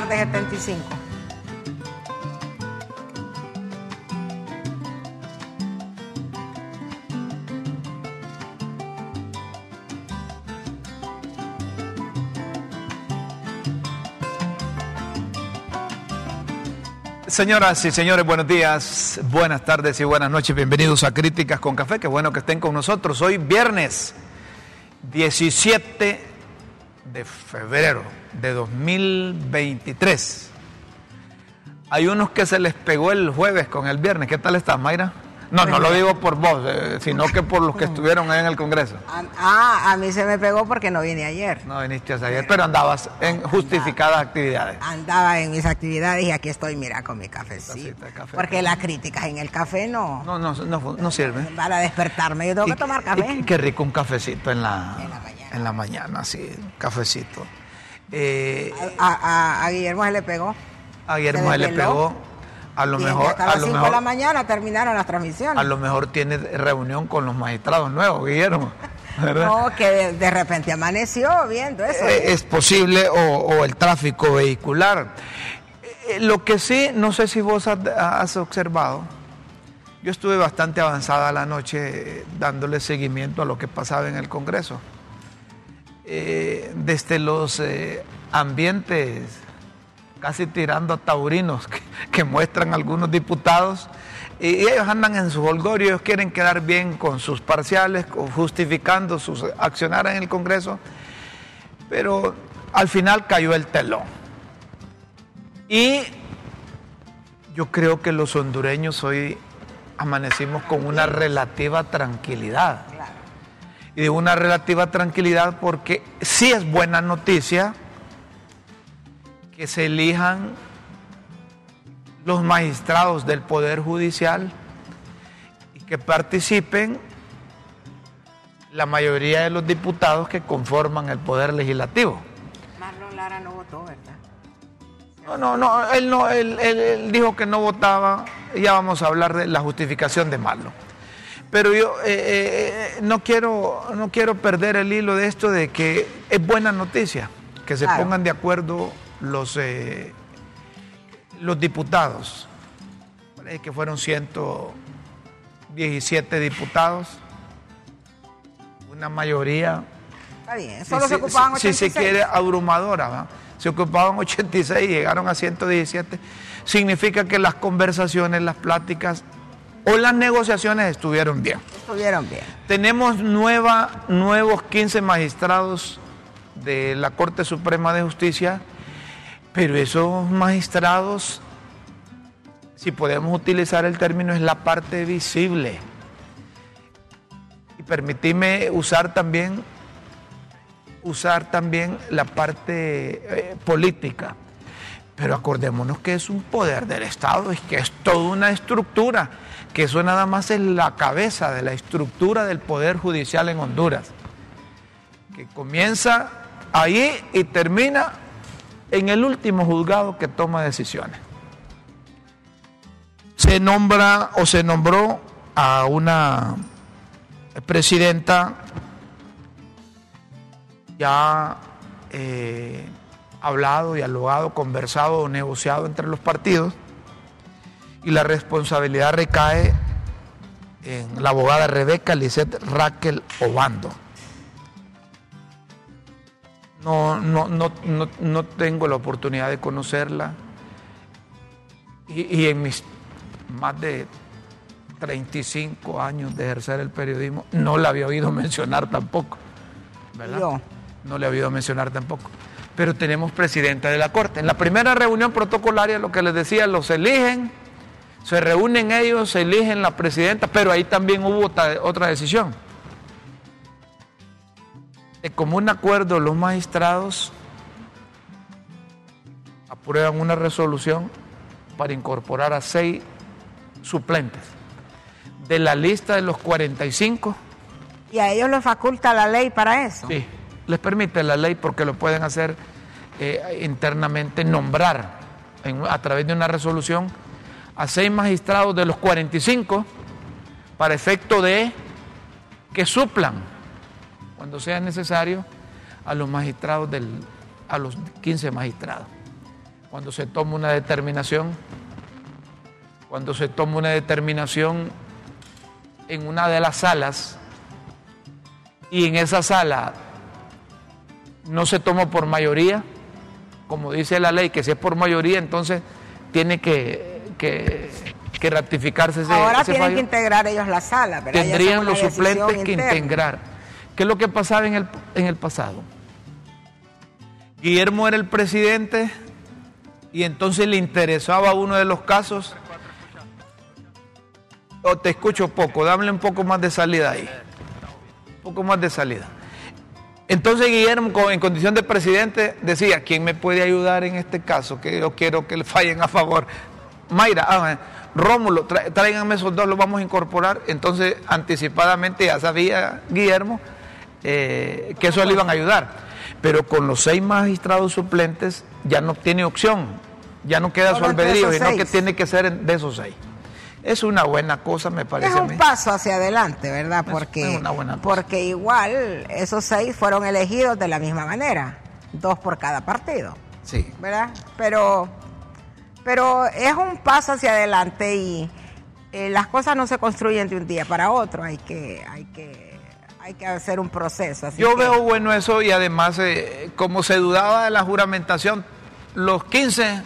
tarde 75. Señoras y señores, buenos días, buenas tardes y buenas noches. Bienvenidos a Críticas con Café. Qué bueno que estén con nosotros. Hoy viernes 17 de febrero de 2023. Hay unos que se les pegó el jueves con el viernes. ¿Qué tal estás, Mayra? No, no lo digo por vos, eh, sino que por los que estuvieron ahí en el Congreso. Ah, a mí se me pegó porque no vine ayer. No viniste ayer, pero andabas en justificadas actividades. Andaba en mis actividades y aquí estoy, mira, con mi cafecito. Porque las críticas en el café no... No, no, no, no sirve. Para despertarme, yo tengo que tomar café. qué rico un cafecito en la, en la mañana. En la mañana, sí, cafecito. Eh, a, Guillermo se le pegó. A Guillermo se, le pegó. A lo mejor. a, las 5 de la mañana terminaron las transmisiones. A lo mejor tiene reunión con los magistrados nuevos, Guillermo. No, que de, repente amaneció viendo eso. Eh, es posible, o, el tráfico vehicular. Eh, lo que sí, no sé si vos has observado, yo estuve bastante avanzada la noche dándole seguimiento a lo que pasaba en el Congreso. Desde los ambientes casi tirando a taurinos que, muestran algunos diputados. Y ellos andan en su holgorio, ellos quieren quedar bien con sus parciales, justificando sus accionar en el Congreso, pero al final cayó el telón. Y yo creo que los hondureños hoy amanecimos con una relativa tranquilidad. Y de una relativa tranquilidad porque sí es buena noticia que se elijan los magistrados del Poder Judicial y que participen la mayoría de los diputados que conforman el Poder Legislativo. Marlon Lara no votó, ¿verdad? No, no, no, él, no él, dijo que no votaba, ya vamos a hablar de la justificación de Marlon. Pero yo eh, eh, no, quiero, no quiero perder el hilo de esto de que es buena noticia que se pongan de acuerdo los, eh, los diputados, que fueron 117 diputados, una mayoría. solo se ocupaban 86. Si se quiere, abrumadora, se ocupaban 86 y llegaron a 117. Significa que las conversaciones, las pláticas o las negociaciones estuvieron bien. Estuvieron bien. Tenemos nueva, nuevos 15 magistrados de la Corte Suprema de Justicia pero esos magistrados, si podemos utilizar el término, es la parte visible. Y permitime usar también, usar también la parte eh, política. Pero acordémonos que es un poder del Estado, es que es toda una estructura, que eso nada más es la cabeza de la estructura del poder judicial en Honduras, que comienza ahí y termina en el último juzgado que toma decisiones. Se nombra o se nombró a una presidenta ya eh, hablado, dialogado, conversado negociado entre los partidos y la responsabilidad recae en la abogada Rebeca Lisette Raquel Obando no, no, no, no, tengo la oportunidad de conocerla. Y, en mis más de 35 años de ejercer el periodismo, no la había oído mencionar tampoco. ¿Verdad? No. No le había oído mencionar tampoco. Pero tenemos presidenta de la Corte. En la primera reunión protocolaria, lo que les decía, los eligen, se reúnen ellos, se eligen la presidenta, pero ahí también hubo otra decisión de común acuerdo los magistrados aprueban una resolución para incorporar a seis suplentes de la lista de los 45. ¿Y a ellos les faculta la ley para eso? Sí, les permite la ley porque lo pueden hacer eh, internamente, nombrar a través de una resolución a seis magistrados de los 45 para efecto de que suplan cuando sea necesario, a los magistrados del, a los 15 magistrados. cuando se toma una determinación, cuando se toma una determinación en una de las salas y en esa sala no se toma por mayoría, como dice la ley, que si es por mayoría, entonces tiene que, que, ratificarse ese Ahora tienen que integrar ellos la sala, ¿verdad? Tendrían los suplentes que integrar. ¿Qué es lo que pasaba en el, en el pasado? Guillermo era el presidente y entonces le interesaba uno de los casos. Oh, te escucho poco, dame un poco más de salida ahí. Un poco más de salida. Entonces Guillermo, en condición de presidente, decía, ¿quién me puede ayudar en este caso? Que yo quiero que le fallen a favor. Mayra, ah, Rómulo, tráiganme esos dos, los vamos a incorporar. Entonces, anticipadamente ya sabía Guillermo eh, que eso le iban a ayudar. Pero con los seis magistrados suplentes ya no tiene opción, ya no queda su albedrío, sino que tiene que ser de esos seis es una buena cosa, me parece. Es un paso hacia adelante, ¿verdad? Porque, porque igual esos seis fueron elegidos de la misma manera, dos por cada partido. Sí. ¿Verdad? Pero, pero es un paso hacia adelante y eh, las cosas no se construyen de un día para otro, hay que, hay que, hay que hacer un proceso. Yo veo bueno eso y además, eh, como se dudaba de la juramentación, los 15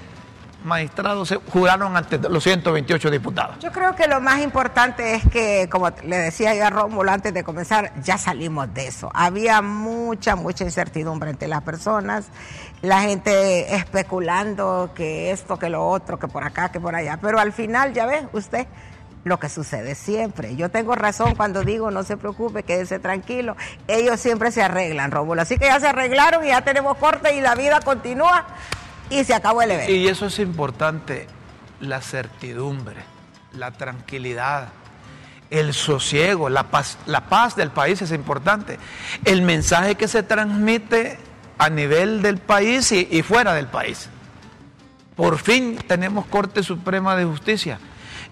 magistrados se juraron ante los 128 diputados. Yo creo que lo más importante es que, como le decía yo a Rómulo antes de comenzar, ya salimos de eso. Había mucha, mucha incertidumbre entre las personas, la gente especulando que esto, que lo otro, que por acá, que por allá. Pero al final, ya ve usted lo que sucede siempre. Yo tengo razón cuando digo no se preocupe, quédese tranquilo. Ellos siempre se arreglan, Rómulo. Así que ya se arreglaron y ya tenemos corte y la vida continúa y se acabó el evento. Y eso es importante, la certidumbre, la tranquilidad, el sosiego, la paz, la paz del país es importante. El mensaje que se transmite a nivel del país y, y fuera del país. Por fin tenemos Corte Suprema de Justicia.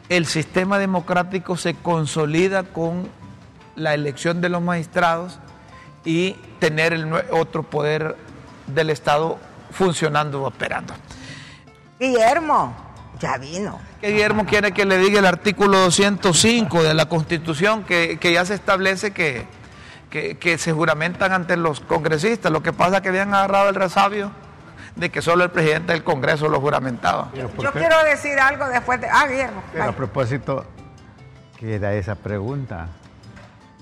El sistema democrático se consolida con la elección de los magistrados y tener el otro poder del Estado funcionando, operando. Guillermo, ya vino. Guillermo quiere que le diga el artículo 205 de la Constitución que, ya se establece que, que, se juramentan ante los congresistas. Lo que pasa es que habían agarrado el resabio de que solo el presidente del Congreso lo juramentaba. Yo quiero decir algo después de... Ah, Guillermo. a propósito, queda esa pregunta.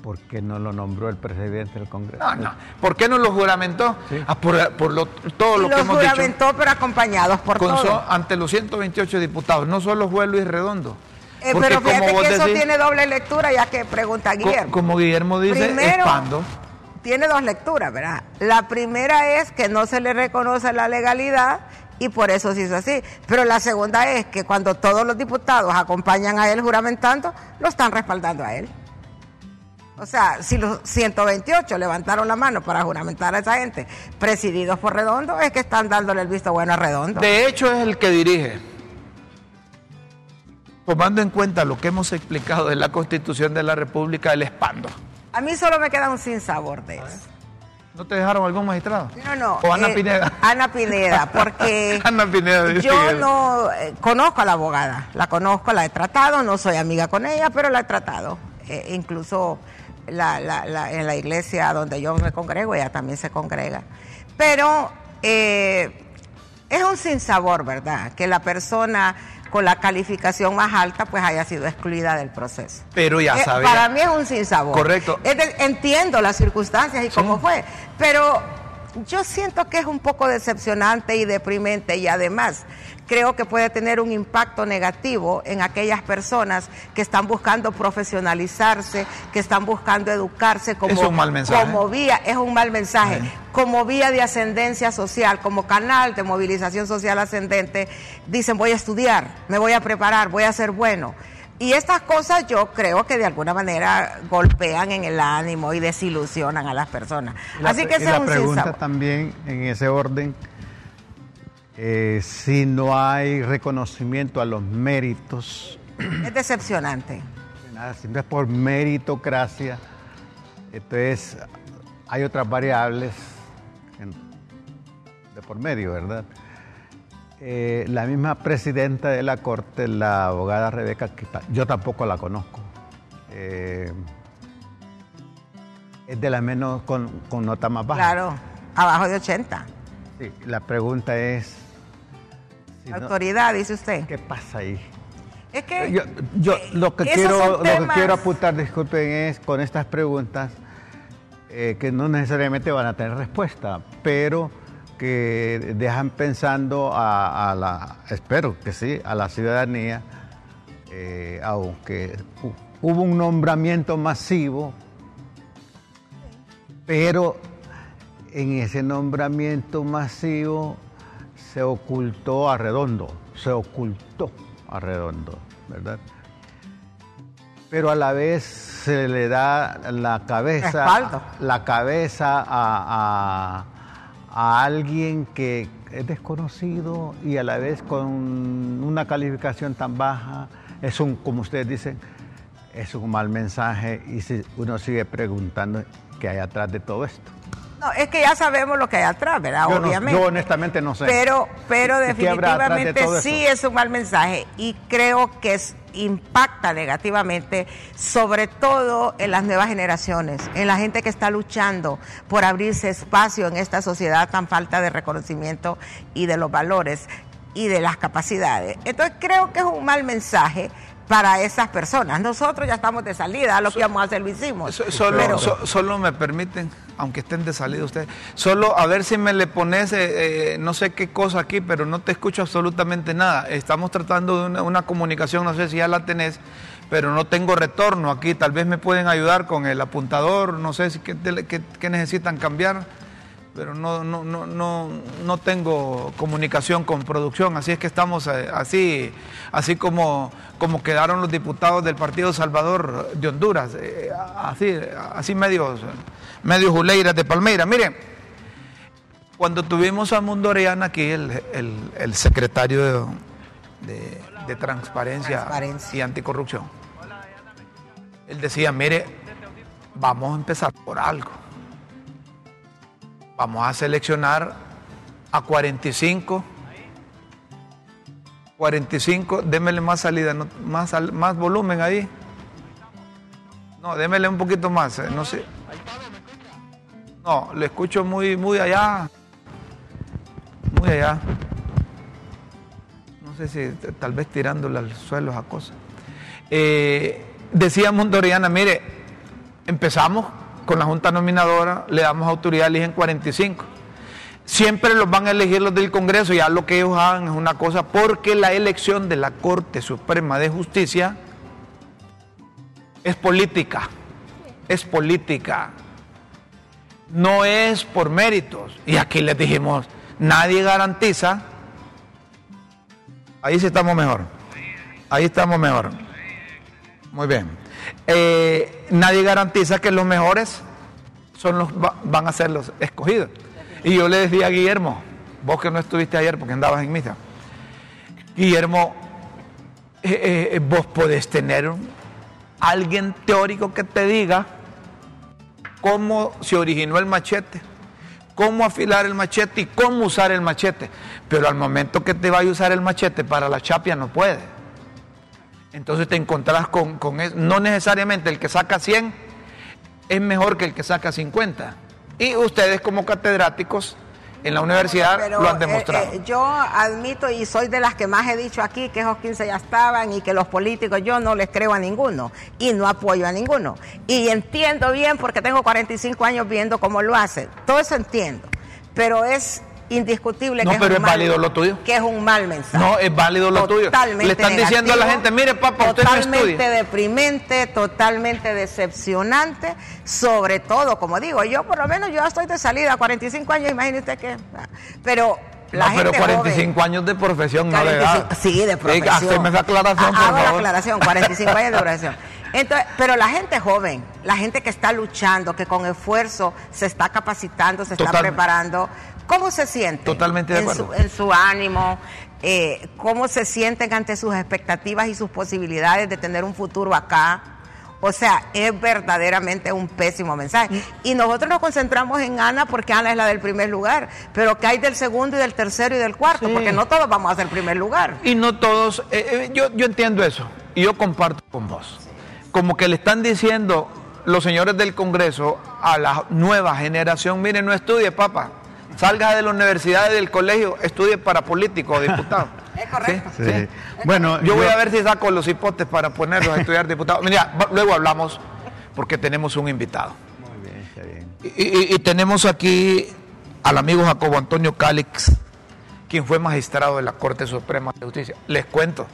¿Por qué no lo nombró el presidente del Congreso? No, no. ¿Por qué no lo juramentó? Ah, por, todo lo que hemos dicho. Lo juramentó, pero acompañados por todos. ante los 128 diputados, no solo fue Luis Redondo. Eh, pero fíjate que eso tiene doble lectura, ya que pregunta Guillermo. como Guillermo dice, Primero, Tiene dos lecturas, ¿verdad? La primera es que no se le reconoce la legalidad y por eso se hizo así. Pero la segunda es que cuando todos los diputados acompañan a él juramentando, lo están respaldando a él. O sea, si los 128 levantaron la mano para juramentar a esa gente, presididos por Redondo, es que están dándole el visto bueno a Redondo. De hecho, es el que dirige. Tomando en cuenta lo que hemos explicado de la Constitución de la República, el expando. A mí solo me queda un sinsabor de eso. ¿No te dejaron algún magistrado? No, no. ¿O Ana eh, Pineda? Ana Pineda, porque Ana Pineda, yo no eh, conozco a la abogada, la conozco, la he tratado, no soy amiga con ella, pero la he tratado. Eh, incluso la, la, en la iglesia donde yo me congrego, ella también se congrega. Pero eh, es un sinsabor, ¿verdad? Que la persona con la calificación más alta pues haya sido excluida del proceso. Pero ya eh, sabes. Para mí es un sinsabor. Correcto. entiendo las circunstancias y cómo fue, pero yo siento que es un poco decepcionante y deprimente y además creo que puede tener un impacto negativo en aquellas personas que están buscando profesionalizarse, que están buscando educarse como, como vía, es un mal mensaje, como vía de ascendencia social, como canal de movilización social ascendente, dicen voy a estudiar, me voy a preparar, voy a ser bueno. Y estas cosas yo creo que de alguna manera golpean en el ánimo y desilusionan a las personas. Así que ese la pregunta también en ese orden eh, si no hay reconocimiento a los méritos. Es decepcionante. Nada, si no es por meritocracia, entonces hay otras variables de por medio, ¿verdad? Eh, la misma presidenta de la Corte, la abogada Rebeca, yo tampoco la conozco. Eh, es de la menos con, nota más baja. Claro, abajo de 80. Sí, la pregunta es... autoridad, dice usted. ¿Qué pasa ahí? Es que... Yo, lo, que quiero, lo que quiero apuntar, disculpen, es con estas preguntas eh, que no necesariamente van a tener respuesta, pero que dejan pensando a, la, espero que sí, a la ciudadanía, eh, aunque hubo un nombramiento masivo, pero en ese nombramiento masivo se ocultó a Redondo, se ocultó a Redondo, ¿verdad? Pero a la vez se le da la cabeza, la cabeza a a alguien que es desconocido y a la vez con una calificación tan baja, es un, como ustedes dicen, es un mal mensaje y si uno sigue preguntando qué hay atrás de todo esto. No, es que ya sabemos lo que hay atrás, ¿verdad? Obviamente. yo honestamente no sé. Pero, pero definitivamente sí es un mal mensaje y creo que es impacta negativamente, sobre todo en las nuevas generaciones, en la gente que está luchando por abrirse espacio en esta sociedad tan falta de reconocimiento y de los valores y de las capacidades. Entonces creo que es un mal mensaje para esas personas. Nosotros ya estamos de salida, lo que íbamos a hacer lo hicimos. Solo, solo me permiten, aunque estén de salida ustedes, solo a ver si me le pones eh, eh, no sé qué cosa aquí, pero no te escucho absolutamente nada. Estamos tratando de una, comunicación, no sé si ya la tenés, pero no tengo retorno aquí. Tal vez me pueden ayudar con el apuntador, no sé si qué, qué necesitan cambiar pero no, no, no, no, no tengo comunicación con producción, así es que estamos eh, así, así como, como quedaron los diputados del Partido Salvador de Honduras, eh, así, así medios, medios juleiras de Palmeira. Miren, cuando tuvimos a Mundo Orellana aquí, el, el, secretario de, Transparencia y Anticorrupción, él decía, mire, vamos a empezar por algo Vamos a seleccionar a 45. 45, démele más salida, más, más volumen ahí. No, démele un poquito más, eh, no sé. No, le escucho muy, muy allá. Muy allá. No sé si tal vez tirándole al suelo a cosas. Eh, decía Mondoriana, mire, empezamos con la Junta Nominadora le damos autoridad, eligen 45. Siempre los van a elegir los del Congreso, ya lo que ellos hagan es una cosa, porque la elección de la Corte Suprema de Justicia es política, es política, no es por méritos. Y aquí les dijimos, nadie garantiza, ahí sí estamos mejor, ahí estamos mejor. Muy bien. Eh, nadie garantiza que los mejores son los, van a ser los escogidos. Y yo le decía a Guillermo, vos que no estuviste ayer porque andabas en misa, Guillermo, eh, eh, vos podés tener alguien teórico que te diga cómo se originó el machete, cómo afilar el machete y cómo usar el machete. Pero al momento que te vaya a usar el machete para la chapia no puede. Entonces te encontrás con, con eso. No necesariamente el que saca 100 es mejor que el que saca 50. Y ustedes como catedráticos en la universidad lo han demostrado. Eh, eh, yo admito y soy de las que más he dicho aquí que esos 15 ya estaban y que los políticos yo no les creo a ninguno y no apoyo a ninguno. Y entiendo bien porque tengo 45 años viendo cómo lo hacen. Todo eso entiendo. Pero es indiscutible que, es, un válido lo tuyo. que es un mal mensaje. No, es válido lo tuyo. Le están diciendo a la gente, mire papá, usted Totalmente deprimente, totalmente decepcionante, sobre todo, como digo, yo por lo menos yo estoy de salida, 45 años, imagínese que... Pero la no, pero 45 años de profesión, no de edad. Sí, de profesión. esa aclaración, por Hago la aclaración, 45 años de profesión. Entonces, pero la gente joven, la gente que está luchando, que con esfuerzo se está capacitando, se está preparando, ¿Cómo se sienten? Totalmente de acuerdo. En su, ánimo, eh, cómo se sienten ante sus expectativas y sus posibilidades de tener un futuro acá O sea, es verdaderamente un pésimo mensaje. Y nosotros nos concentramos en Ana porque Ana es la del primer lugar, pero que hay del segundo y del tercero y del cuarto, porque no todos vamos a ser primer lugar. Y no todos, eh, eh, yo, yo entiendo eso, y yo comparto con vos. Como que le están diciendo los señores del Congreso a la nueva generación, miren, no estudie, papá, salga de la universidad y del colegio, estudie para político o diputado. Es correcto. Sí. Bueno, yo, voy a ver si saco los hipotes para ponerlos a estudiar diputado. Mira, luego hablamos porque tenemos un invitado. Muy bien, está bien. Y, tenemos aquí al amigo Jacobo Antonio Cálix, quien fue magistrado de la Corte Suprema de Justicia. Les cuento,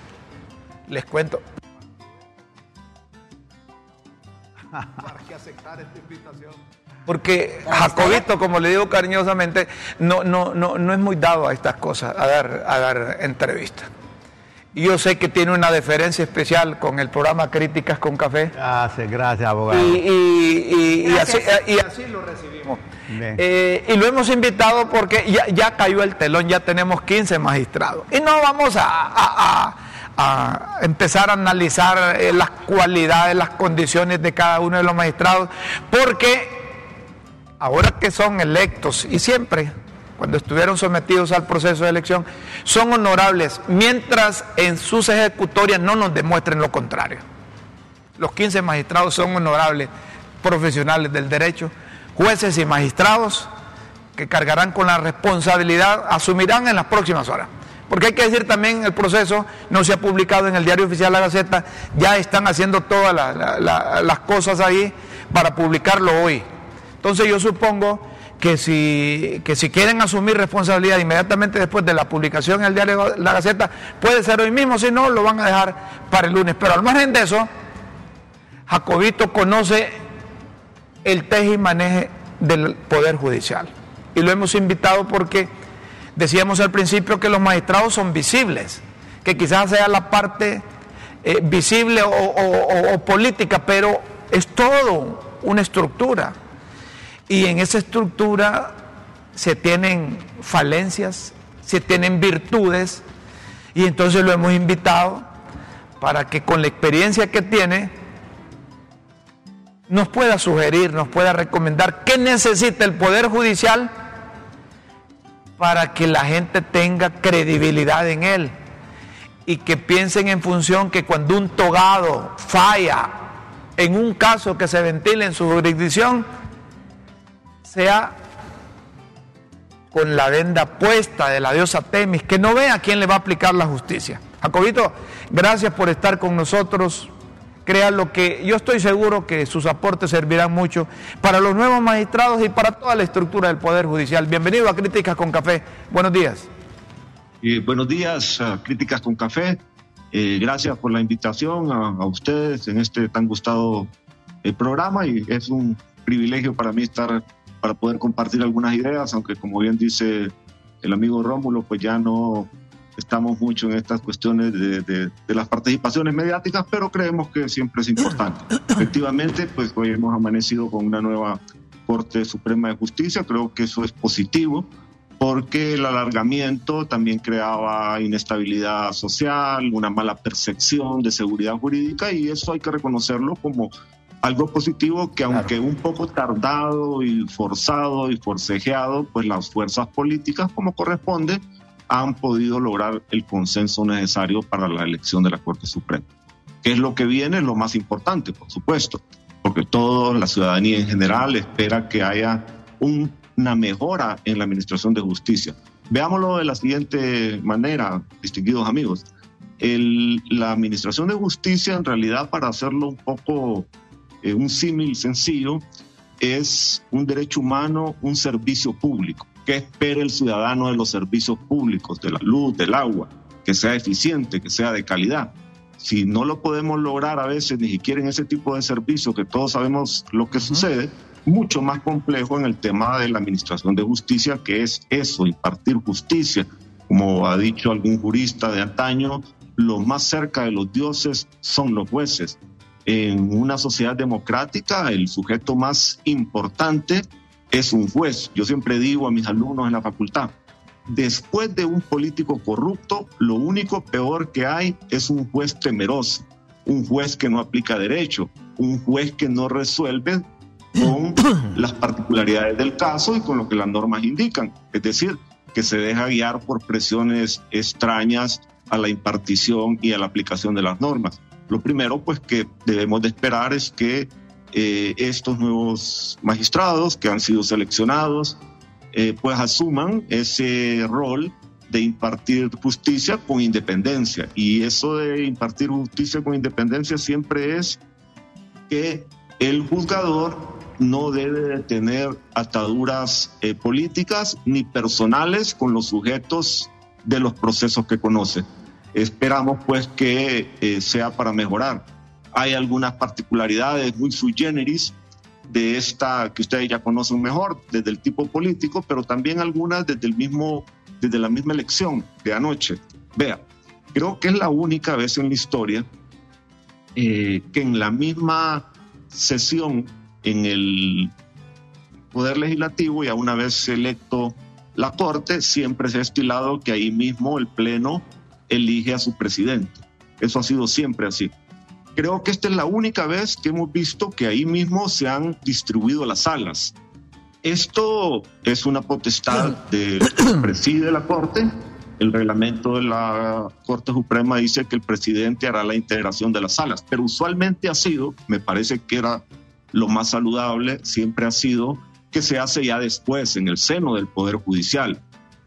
les cuento. Para que aceptar esta invitación. Porque Jacobito, como le digo cariñosamente, no, no, no, no es muy dado a estas cosas, a dar, a dar entrevistas. Yo sé que tiene una deferencia especial con el programa Críticas con Café. Gracias, gracias, abogado. Y, así, lo recibimos. Eh, y lo hemos invitado porque ya, ya, cayó el telón, ya tenemos 15 magistrados. Y no vamos a, a empezar a analizar eh, las cualidades, las condiciones de cada uno de los magistrados, porque ahora que son electos y siempre, cuando estuvieron sometidos al proceso de elección, son honorables, mientras en sus ejecutorias no nos demuestren lo contrario. Los 15 magistrados son honorables, profesionales del derecho, jueces y magistrados que cargarán con la responsabilidad, asumirán en las próximas horas. Porque hay que decir también, el proceso no se ha publicado en el diario oficial La Gaceta, ya están haciendo todas las cosas ahí para publicarlo hoy. Entonces yo supongo que si, si quieren asumir responsabilidad inmediatamente después de la publicación en el diario La Gaceta, puede ser hoy mismo, si no, lo van a dejar para el lunes. Pero al margen de eso, Jacobito conoce el teje y maneje del Poder Judicial. Y lo hemos invitado porque decíamos al principio que los magistrados son visibles, que quizás sea la parte eh, visible o política, pero es todo una estructura. Y en esa estructura se tienen falencias, se tienen virtudes, y entonces lo hemos invitado para que con la experiencia que tiene nos pueda sugerir, nos pueda recomendar qué necesita el Poder Judicial para que la gente tenga credibilidad en él y que piensen en función que cuando un togado falla en un caso que se ventile en su jurisdicción, sea con la venda puesta de la diosa Temis, que no vea quién le va a aplicar la justicia. Jacobito, gracias por estar con nosotros. lo que yo estoy seguro que sus aportes servirán mucho para los nuevos magistrados y para toda la estructura del Poder Judicial. Bienvenido a Críticas con Café. Buenos días. buenos días, Críticas con Café. Eh, gracias por la invitación a, ustedes en este tan gustado eh, programa y es un privilegio para mí estar para poder compartir algunas ideas, aunque como bien dice el amigo Rómulo, pues ya no estamos mucho en estas cuestiones de, de, las participaciones mediáticas, pero creemos que siempre es importante. Efectivamente, pues hoy hemos amanecido con una nueva Corte Suprema de Justicia, creo que eso es positivo, porque el alargamiento también creaba inestabilidad social, una mala percepción de seguridad jurídica, y eso hay que reconocerlo como algo positivo que aunque un poco tardado y forzado y forcejeado, pues las fuerzas políticas como corresponde han podido lograr el consenso necesario para la elección de la Corte Suprema. ¿Qué es lo que viene? Lo más importante, por supuesto, porque toda la ciudadanía en general espera que haya una mejora en la administración de justicia. Veámoslo de la siguiente manera, distinguidos amigos. la administración de justicia, en realidad, para hacerlo un poco eh, un símil sencillo, es un derecho humano, un servicio público. ¿Qué espera el ciudadano de los servicios públicos, de la luz, del agua? Que sea eficiente, que sea de calidad. Si no lo podemos lograr a veces ni siquiera en ese tipo de servicio, que todos sabemos lo que sucede, mucho más complejo en el tema de la administración de justicia, que es eso, impartir justicia. Como ha dicho algún jurista de antaño, lo más cerca de los dioses son los jueces en una sociedad democrática el sujeto más importante es un juez. Yo siempre digo a mis alumnos en la facultad, después de un político corrupto, lo único peor que hay es un juez temeroso, un juez que no aplica derecho, un juez que no resuelve con las particularidades del caso y con lo que las normas indican. Es decir, que se deja guiar por presiones extrañas a la impartición y a la aplicación de las normas. Lo primero, pues, que debemos de esperar es que eh, estos nuevos magistrados que han sido seleccionados, eh, pues asuman ese rol de impartir justicia con independencia. Y eso de impartir justicia con independencia siempre es que el juzgador no debe de tener ataduras eh, políticas ni personales con los sujetos de los procesos que conoce. Esperamos pues que eh, sea para mejorar. Hay algunas particularidades muy sui generis de esta que ustedes ya conocen mejor desde el tipo político, pero también algunas desde el mismo desde la misma elección de anoche. Vea, creo que es la única vez en la historia eh, que en la misma sesión en el Poder Legislativo, y a una vez electo la Corte, siempre se ha estilado que ahí mismo el Pleno elige a su presidente. Eso ha sido siempre así. Creo que esta es la única vez que hemos visto que ahí mismo se han distribuido las salas. Esto es una potestad del que preside la Corte. El reglamento de la Corte Suprema dice que el presidente hará la integración de las salas, pero usualmente ha sido, me parece que era lo más saludable, siempre ha sido que se hace ya después, en el seno del Poder Judicial,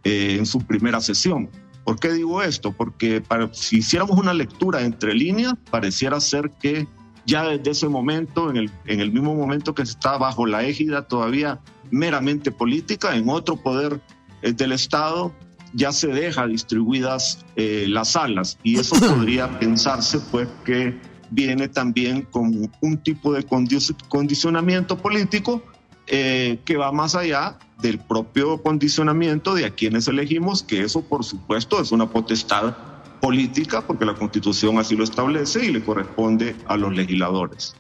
eh, en su primera sesión. ¿Por qué digo esto? Porque para, si hiciéramos una lectura entre líneas, pareciera ser que ya desde ese momento, en el, en el mismo momento que se está bajo la égida todavía meramente política, en otro poder eh, del Estado ya se deja distribuidas eh, las salas y eso podría pensarse pues que viene también con un tipo de condicionamiento político eh, que va más allá del propio condicionamiento de a quienes elegimos, que eso por supuesto es una potestad política porque la constitución así lo establece y le corresponde a los legisladores.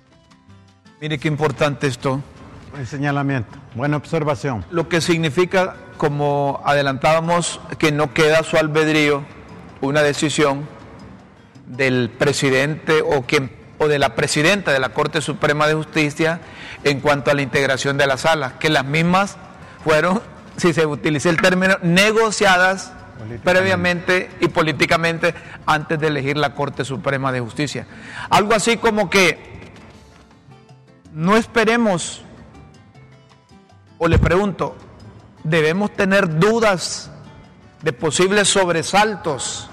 Mire qué importante esto. Buen señalamiento, buena observación. Lo que significa, como adelantábamos, que no queda su albedrío una decisión del presidente o, o de la presidenta de la Corte Suprema de Justicia en cuanto a la integración de las salas, que las mismas fueron, si se utiliza el término, negociadas previamente y políticamente antes de elegir la Corte Suprema de Justicia. Algo así como que no esperemos, o le pregunto, debemos tener dudas de posibles sobresaltos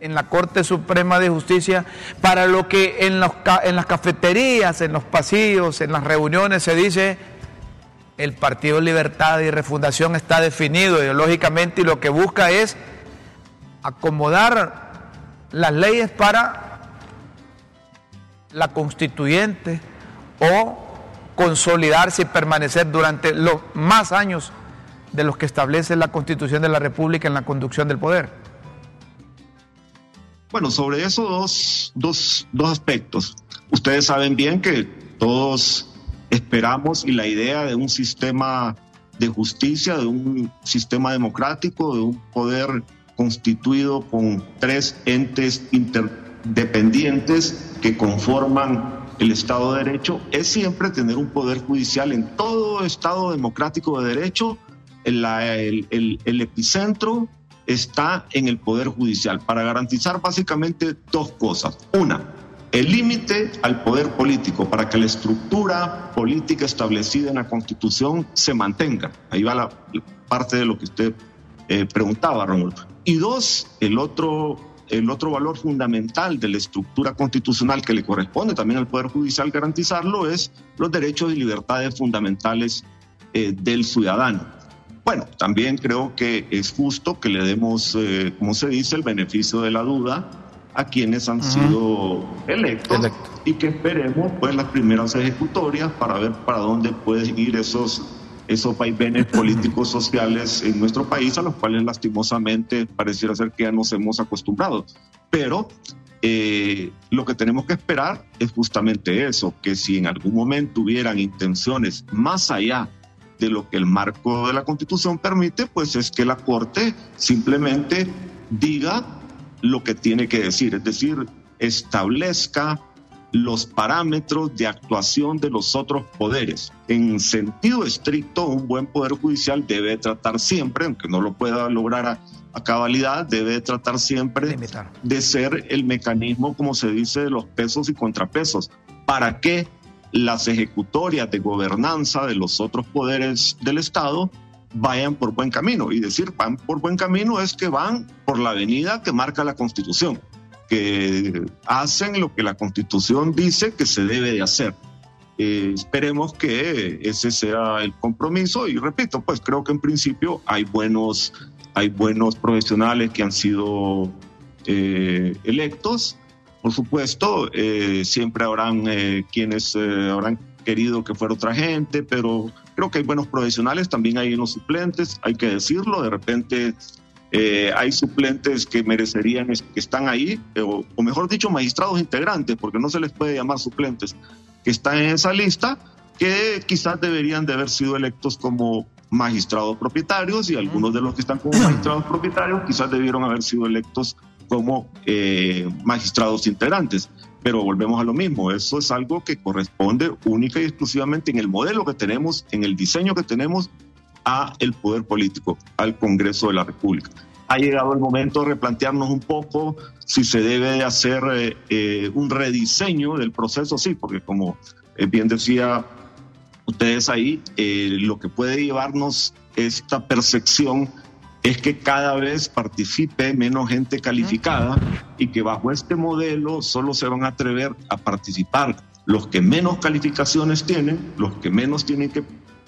en la Corte Suprema de Justicia para lo que en, las cafeterías, en los pasillos, en las reuniones se dice el Partido Libertad y Refundación está definido ideológicamente y lo que busca es acomodar las leyes para la constituyente o consolidarse y permanecer durante los más años de los que establece la Constitución de la República en la conducción del poder. Bueno, sobre esos dos, dos, aspectos. Ustedes saben bien que todos esperamos y la idea de un sistema de justicia, de un sistema democrático, de un poder constituido con tres entes interdependientes que conforman el Estado de Derecho, es siempre tener un poder judicial en todo Estado democrático de derecho, el epicentro está en el Poder Judicial para garantizar básicamente dos cosas. Una, el límite al poder político para que la estructura política establecida en la Constitución se mantenga. Ahí va la parte de lo que usted eh, preguntaba. Y dos, el otro, el otro valor fundamental de la estructura constitucional que le corresponde también al Poder Judicial garantizarlo es los derechos y libertades fundamentales eh, del ciudadano. Bueno, también creo que es justo que le demos, eh, como se dice, el beneficio de la duda a quienes han sido electos y que esperemos pues las primeras ejecutorias para ver para dónde pueden ir esos esos vaivenes políticos sociales en nuestro país a los cuales lastimosamente pareciera ser que ya nos hemos acostumbrado. Pero eh, lo que tenemos que esperar es justamente eso, que si en algún momento hubieran intenciones más allá de lo que el marco de la Constitución permite, pues es que la Corte simplemente diga lo que tiene que decir, es decir, establezca los parámetros de actuación de los otros poderes. En sentido estricto, un buen poder judicial debe tratar siempre, aunque no lo pueda lograr a, cabalidad, debe tratar siempre de ser el mecanismo, como se dice, de los pesos y contrapesos, para que las ejecutorias de gobernanza de los otros poderes del Estado vayan por buen camino. Y decir van por buen camino es que van por la avenida que marca la Constitución, que hacen lo que la Constitución dice que se debe de hacer. Eh, esperemos que ese sea el compromiso y repito, pues creo que en principio hay buenos, hay buenos profesionales que han sido eh, electos. Por supuesto, eh, siempre habrán quienes habrán querido que fuera otra gente, pero creo que hay buenos profesionales, también hay unos suplentes, hay que decirlo, de repente eh, hay suplentes que merecerían, que están ahí, o, mejor dicho, magistrados integrantes, porque no se les puede llamar suplentes, que están en esa lista, que quizás deberían de haber sido electos como magistrados propietarios y algunos de los que están como magistrados propietarios quizás debieron haber sido electos como eh, magistrados integrantes. Pero volvemos a lo mismo, eso es algo que corresponde única y exclusivamente en el modelo que tenemos, en el diseño que tenemos a el poder político, al Congreso de la República. Ha llegado el momento de replantearnos un poco si se debe hacer eh, eh, un rediseño del proceso, sí, porque como eh, bien decía ustedes ahí, lo que puede llevarnos esta percepción es que cada vez participe menos gente calificada y que bajo este modelo solo se van a atrever a participar los que menos calificaciones tienen, los que menos tienen que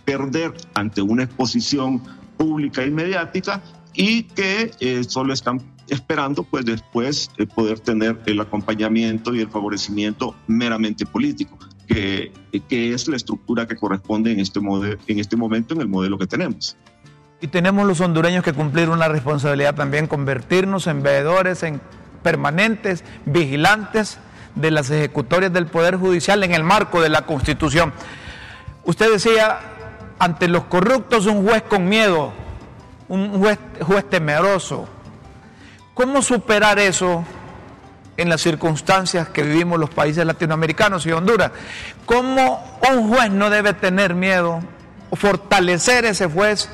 perder ante una exposición pública y mediática y que eh, solo están esperando pues después eh, poder tener el acompañamiento y el favorecimiento meramente político, que, que es la estructura que corresponde en este, en este momento en el modelo que tenemos. Y tenemos los hondureños que cumplir una responsabilidad también, convertirnos en veedores, en permanentes, vigilantes de las ejecutorias del Poder Judicial en el marco de la Constitución. Usted decía, ante los corruptos un juez con miedo, un juez, temeroso. ¿Cómo superar eso en las circunstancias que vivimos los países latinoamericanos y Honduras? ¿Cómo un juez no debe tener miedo fortalecer ese juez?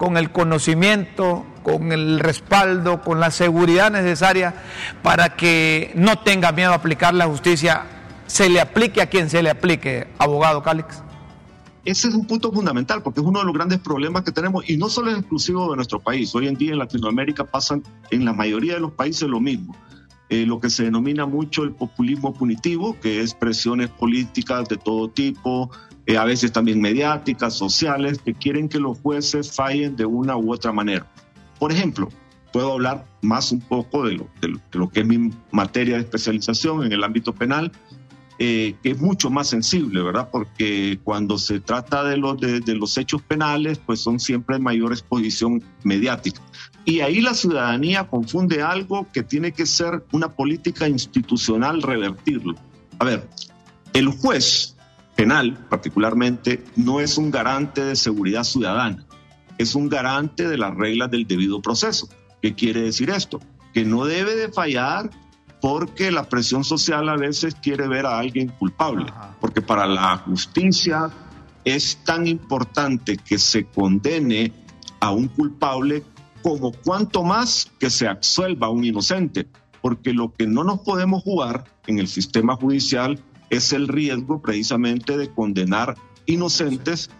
Con el conocimiento, con el respaldo, con la seguridad necesaria para que no tenga miedo a aplicar la justicia, se le aplique a quien se le aplique, abogado Cálix. Ese es un punto fundamental porque es uno de los grandes problemas que tenemos y no solo es exclusivo de nuestro país. Hoy en día en Latinoamérica pasan en la mayoría de los países lo mismo. Eh, lo que se denomina mucho el populismo punitivo, que es presiones políticas de todo tipo, eh, a veces también mediáticas, sociales, que quieren que los jueces fallen de una u otra manera. Por ejemplo, puedo hablar más un poco de lo, de lo, que es mi materia de especialización en el ámbito penal, eh, que es mucho más sensible, ¿verdad? Porque cuando se trata de los, de, de, los hechos penales, pues son siempre mayor exposición mediática. Y ahí la ciudadanía confunde algo que tiene que ser una política institucional revertirlo. A ver, el juez penal particularmente no es un garante de seguridad ciudadana, es un garante de las reglas del debido proceso. ¿Qué quiere decir esto? Que no debe de fallar porque la presión social a veces quiere ver a alguien culpable, porque para la justicia es tan importante que se condene a un culpable como cuanto más que se absuelva un inocente, porque lo que no nos podemos jugar en el sistema judicial es el riesgo precisamente de condenar inocentes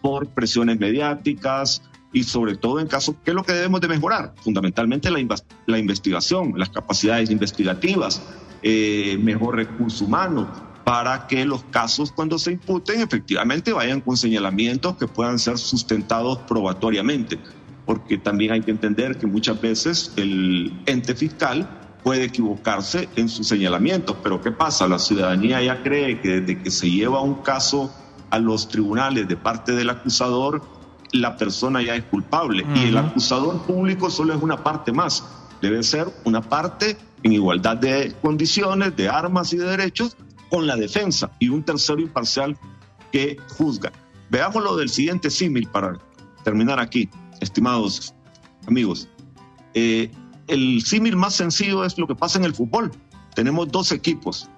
por presiones mediáticas y sobre todo en casos, ¿qué es lo que debemos de mejorar? Fundamentalmente la, la investigación, las capacidades investigativas, eh, mejor recurso humano, para que los casos cuando se imputen efectivamente vayan con señalamientos que puedan ser sustentados probatoriamente, porque también hay que entender que muchas veces el ente fiscal puede equivocarse en sus señalamientos, pero ¿qué pasa? La ciudadanía ya cree que desde que se lleva un caso a los tribunales de parte del acusador, la persona ya es culpable y el acusador público solo es una parte más, debe ser una parte en igualdad de condiciones, de armas y de derechos con la defensa y un tercero imparcial que juzga. Veamos lo del siguiente símil para terminar aquí, estimados amigos. Eh, el símil más sencillo es lo que pasa en el fútbol. Tenemos dos equipos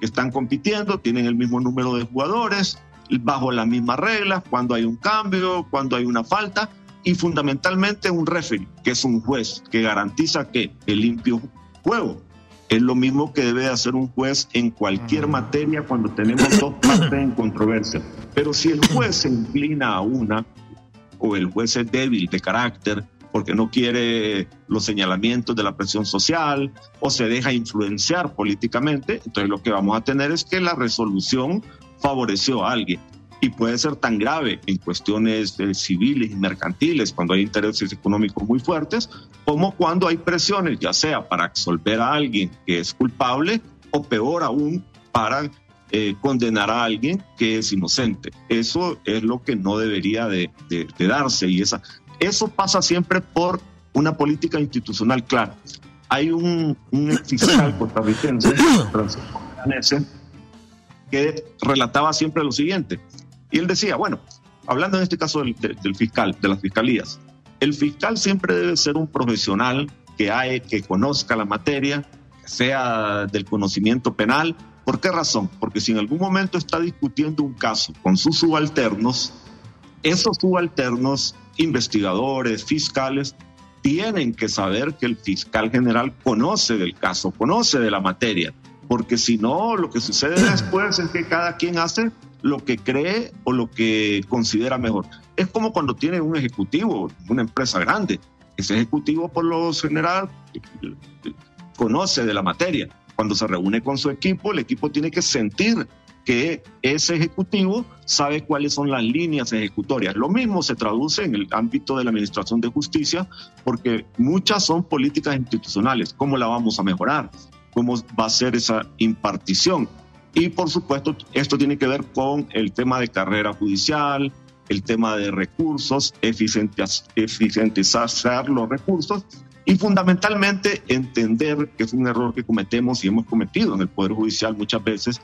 que están compitiendo, tienen el mismo número de jugadores, bajo las mismas reglas, cuando hay un cambio, cuando hay una falta, y fundamentalmente un referee, que es un juez que garantiza que el limpio juego. Es lo mismo que debe hacer un juez en cualquier materia cuando tenemos dos partes en controversia. Pero si el juez se inclina a una, o el juez es débil de carácter, porque no quiere los señalamientos de la presión social o se deja influenciar políticamente, entonces lo que vamos a tener es que la resolución favoreció a alguien. Y puede ser tan grave en cuestiones eh, civiles y mercantiles, cuando hay intereses económicos muy fuertes, como cuando hay presiones, ya sea para absolver a alguien que es culpable o peor aún, para eh, condenar a alguien que es inocente. Eso es lo que no debería de, darse y esa, eso pasa siempre por una política institucional clara. Hay un, un fiscal costarricense, Francisco que relataba siempre lo siguiente. Y él decía, bueno, hablando en este caso del, fiscal, de las fiscalías, el fiscal siempre debe ser un profesional que, hay, que conozca la materia, que sea del conocimiento penal. ¿Por qué razón? Porque si en algún momento está discutiendo un caso con sus subalternos, esos subalternos, investigadores, fiscales, tienen que saber que el fiscal general conoce del caso, conoce de la materia, porque si no, lo que sucede después es que cada quien hace lo que cree o lo que considera mejor. Es como cuando tiene un ejecutivo, una empresa grande. Ese ejecutivo, por lo general, conoce de la materia. Cuando se reúne con su equipo, el equipo tiene que sentir que ese ejecutivo sabe cuáles son las líneas ejecutorias. Lo mismo se traduce en el ámbito de la administración de justicia, porque muchas son políticas institucionales. ¿Cómo la vamos a mejorar? ¿Cómo va a ser esa impartición? Y por supuesto, esto tiene que ver con el tema de carrera judicial, el tema de recursos, eficientizar los recursos y fundamentalmente entender que es un error que cometemos y hemos cometido en el Poder Judicial muchas veces,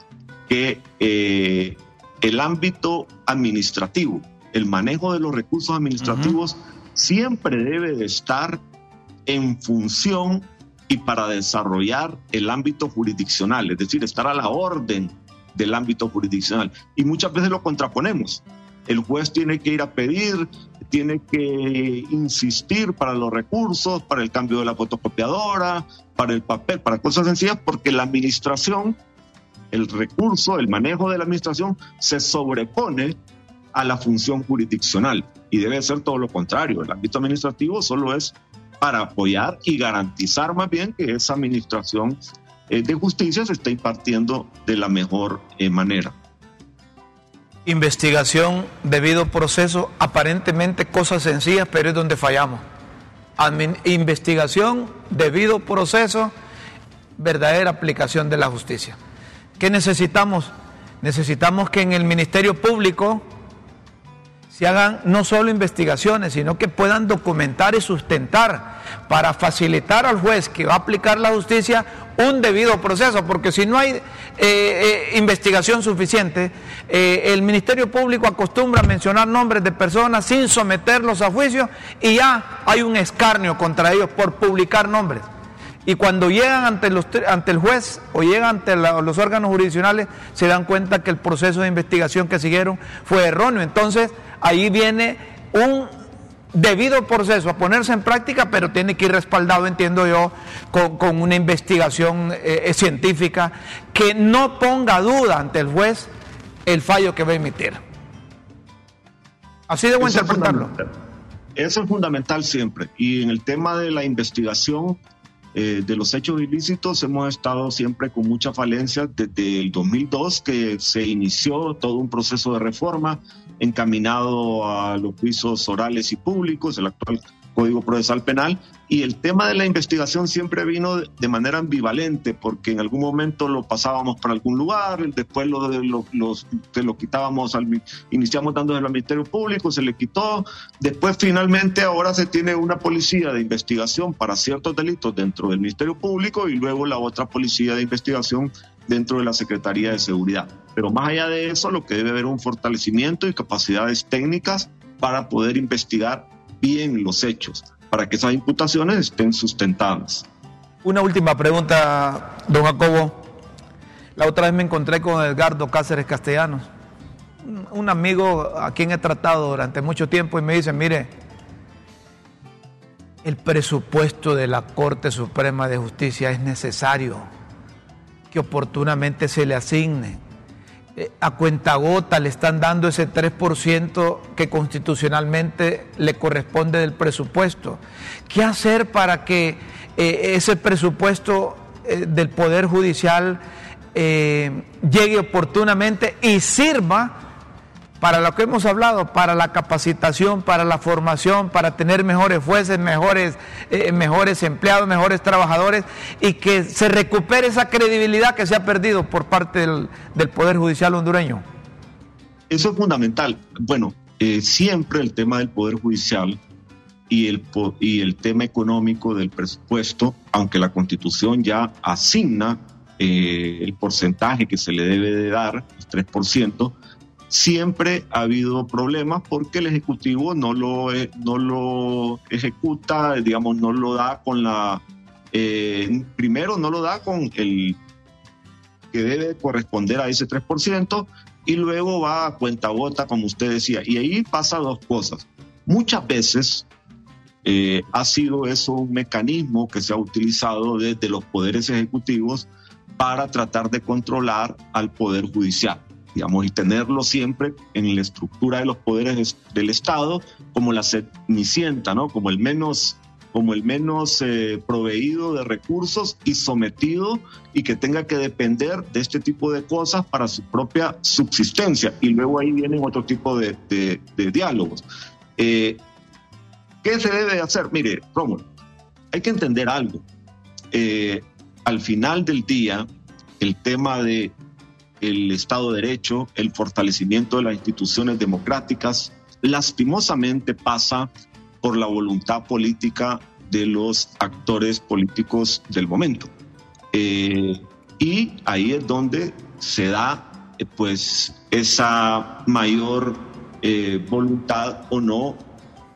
que eh, el ámbito administrativo, el manejo de los recursos administrativos siempre debe de estar en función y para desarrollar el ámbito jurisdiccional, es decir, estar a la orden del ámbito jurisdiccional. Y muchas veces lo contraponemos. El juez tiene que ir a pedir, tiene que insistir para los recursos, para el cambio de la fotocopiadora, para el papel, para cosas sencillas, porque la administración, el recurso, el manejo de la administración se sobrepone a la función jurisdiccional. Y debe ser todo lo contrario. El ámbito administrativo solo es para apoyar y garantizar más bien que esa administración eh, de justicia se esté impartiendo de la mejor eh, manera. Investigación, debido proceso, aparentemente cosas sencillas, pero es donde fallamos. investigación, debido proceso, verdadera aplicación de la justicia. ¿Qué necesitamos? Necesitamos que en el Ministerio Público se hagan no solo investigaciones, sino que puedan documentar y sustentar para facilitar al juez que va a aplicar la justicia un debido proceso, porque si no hay eh, eh, investigación suficiente, eh, el Ministerio Público acostumbra a mencionar nombres de personas sin someterlos a juicio y ya hay un escarnio contra ellos por publicar nombres. Y cuando llegan ante, los, ante el juez o llegan ante los órganos jurisdiccionales, se dan cuenta que el proceso de investigación que siguieron fue erróneo. Entonces, ahí viene un debido proceso a ponerse en práctica, pero tiene que ir respaldado, entiendo yo, con, una investigación eh, eh, científica que no ponga duda ante el juez el fallo que va a emitir. Así debo interpretarlo. Eso es fundamental siempre. Y en el tema de la investigación eh, de los hechos ilícitos hemos estado siempre con mucha falencia desde el 2002 que se inició todo un proceso de reforma encaminado a los juicios orales y públicos, el actual Código Procesal Penal, y el tema de la investigación siempre vino de manera ambivalente, porque en algún momento lo pasábamos para algún lugar, después lo, lo, lo quitábamos, al, iniciamos dándole al Ministerio Público, se le quitó, después finalmente ahora se tiene una policía de investigación para ciertos delitos dentro del Ministerio Público y luego la otra policía de investigación dentro de la Secretaría de Seguridad. Pero más allá de eso, lo que debe haber un fortalecimiento y capacidades técnicas para poder investigar bien los hechos, para que esas imputaciones estén sustentadas. Una última pregunta, don Jacobo. La otra vez me encontré con Edgardo Cáceres Castellanos, un amigo a quien he tratado durante mucho tiempo y me dice, mire, el presupuesto de la Corte Suprema de Justicia es necesario que oportunamente se le asigne. Eh, a cuentagota le están dando ese 3% que constitucionalmente le corresponde del presupuesto. ¿Qué hacer para que eh, ese presupuesto eh, del Poder Judicial llegue oportunamente y sirva para lo que hemos hablado, para la capacitación, para la formación, para tener mejores jueces, mejores, eh, mejores empleados, mejores trabajadores y que se recupere esa credibilidad que se ha perdido por parte del, Poder Judicial hondureño. Eso es fundamental. Bueno, eh, siempre el tema del Poder Judicial y el, y el tema económico del presupuesto, aunque la Constitución ya asigna eh, el porcentaje que se le debe de dar, el 3%, siempre ha habido problemas porque el Ejecutivo no lo, e, no lo ejecuta, digamos, no lo da con la... Eh, primero no lo da con el que debe corresponder a ese 3% y luego va a cuenta gota, como usted decía. Y ahí pasa dos cosas. Muchas veces eh, ha sido eso un mecanismo que se ha utilizado desde los poderes ejecutivos para tratar de controlar al poder judicial digamos, y tenerlo siempre en la estructura de los poderes del Estado como la cenicienta, ¿no? Como el menos como el menos eh, proveído de recursos y sometido y que tenga que depender de este tipo de cosas para su propia subsistencia. Y luego ahí vienen otro tipo de, diálogos. Eh, ¿Qué se debe hacer? Mire, Rómulo, hay que entender algo. Eh, al final del día, el tema de el Estado de Derecho, el fortalecimiento de las instituciones democráticas, lastimosamente pasa por la voluntad política de los actores políticos del momento. Eh, y ahí es donde se da eh, pues esa mayor eh, voluntad o no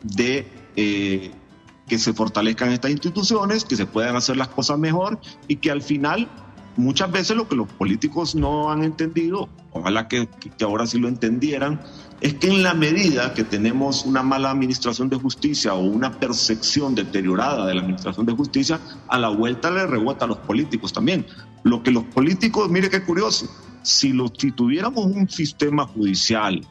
de que se fortalezcan estas instituciones, que se puedan hacer las cosas mejor y que al final muchas veces lo que los políticos no han entendido, ojalá que, ahora sí lo entendieran, es que en la medida que tenemos una mala administración de justicia o una percepción deteriorada de la administración de justicia, a la vuelta le rebota a los políticos también. Lo que los políticos, mire qué curioso, si, lo, si tuviéramos un sistema judicial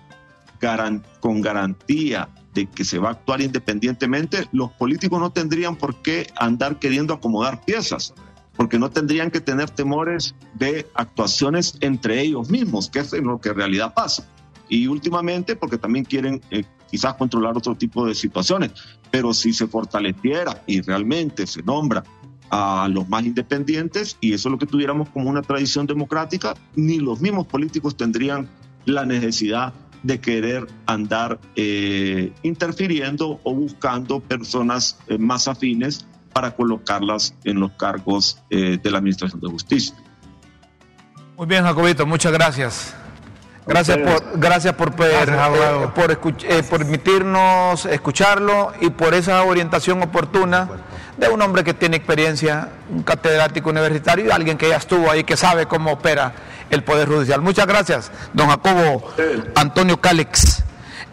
con garantía de que se va a actuar independientemente, los políticos no tendrían por qué andar queriendo acomodar piezas porque no tendrían que tener temores de actuaciones entre ellos mismos, que es lo que en realidad pasa. Y últimamente, porque también quieren eh, quizás controlar otro tipo de situaciones, pero si se fortaleciera y realmente se nombra a los más independientes, y eso es lo que tuviéramos como una tradición democrática, ni los mismos políticos tendrían la necesidad de querer andar eh, interfiriendo o buscando personas eh, más afines para colocarlas en los cargos eh, de la Administración de Justicia. Muy bien, Jacobito, muchas gracias. Gracias por, gracias por, poder, eh, por, eh, por permitirnos escucharlo y por esa orientación oportuna de un hombre que tiene experiencia, un catedrático universitario y alguien que ya estuvo ahí, que sabe cómo opera el Poder Judicial. Muchas gracias, don Jacobo Antonio Cálix